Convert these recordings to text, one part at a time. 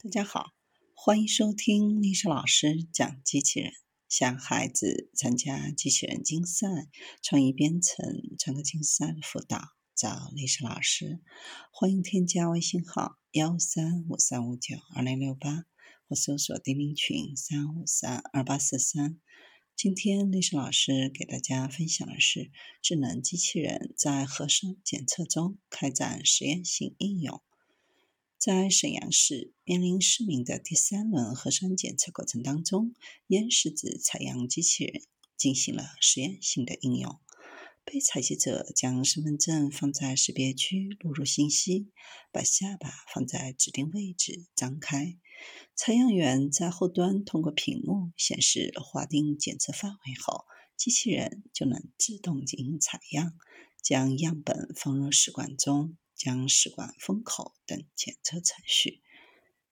大家好，欢迎收听历史老师讲机器人。想孩子参加机器人竞赛、创意编程、创客竞赛的辅导，找历史老师。欢迎添加微信号幺三五三五九二零六八，或搜索钉钉群三五三二八四三。今天历史老师给大家分享的是智能机器人在核酸检测中开展实验性应用。在沈阳市面临市民的第三轮核酸检测过程当中，咽拭子采样机器人进行了实验性的应用。被采集者将身份证放在识别区，录入信息，把下巴放在指定位置张开，采样员在后端通过屏幕显示划定检测范围后，机器人就能自动进行采样，将样本放入试管中。将试管封口等检测程序，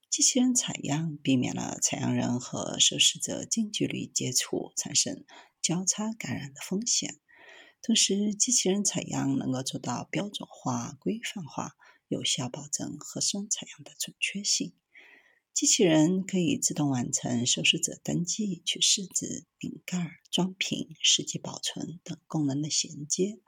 机器人采样避免了采样人和受试者近距离接触产生交叉感染的风险。同时，机器人采样能够做到标准化、规范化，有效保证核酸采样的准确性。机器人可以自动完成受试者登记、取试纸、顶盖、装瓶、实际保存等功能的衔接。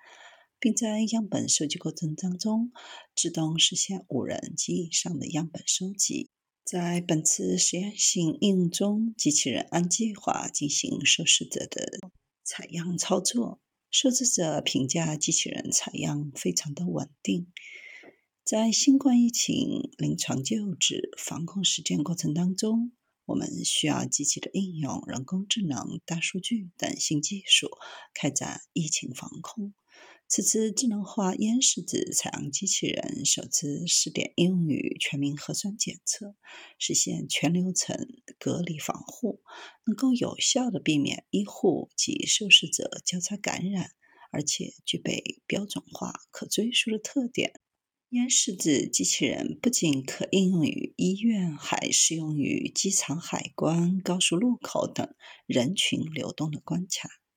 并在样本收集过程当中，自动实现五人及以上的样本收集。在本次实验性应用中，机器人按计划进行受试者的采样操作。受试者评价机器人采样非常的稳定。在新冠疫情临床救治、防控实践过程当中，我们需要积极的应用人工智能、大数据等新技术，开展疫情防控。此次智能化咽拭子采样机器人首次试点应用于全民核酸检测，实现全流程隔离防护，能够有效的避免医护及受试者交叉感染，而且具备标准化、可追溯的特点。咽拭子机器人不仅可应用于医院，还适用于机场、海关、高速路口等人群流动的关卡。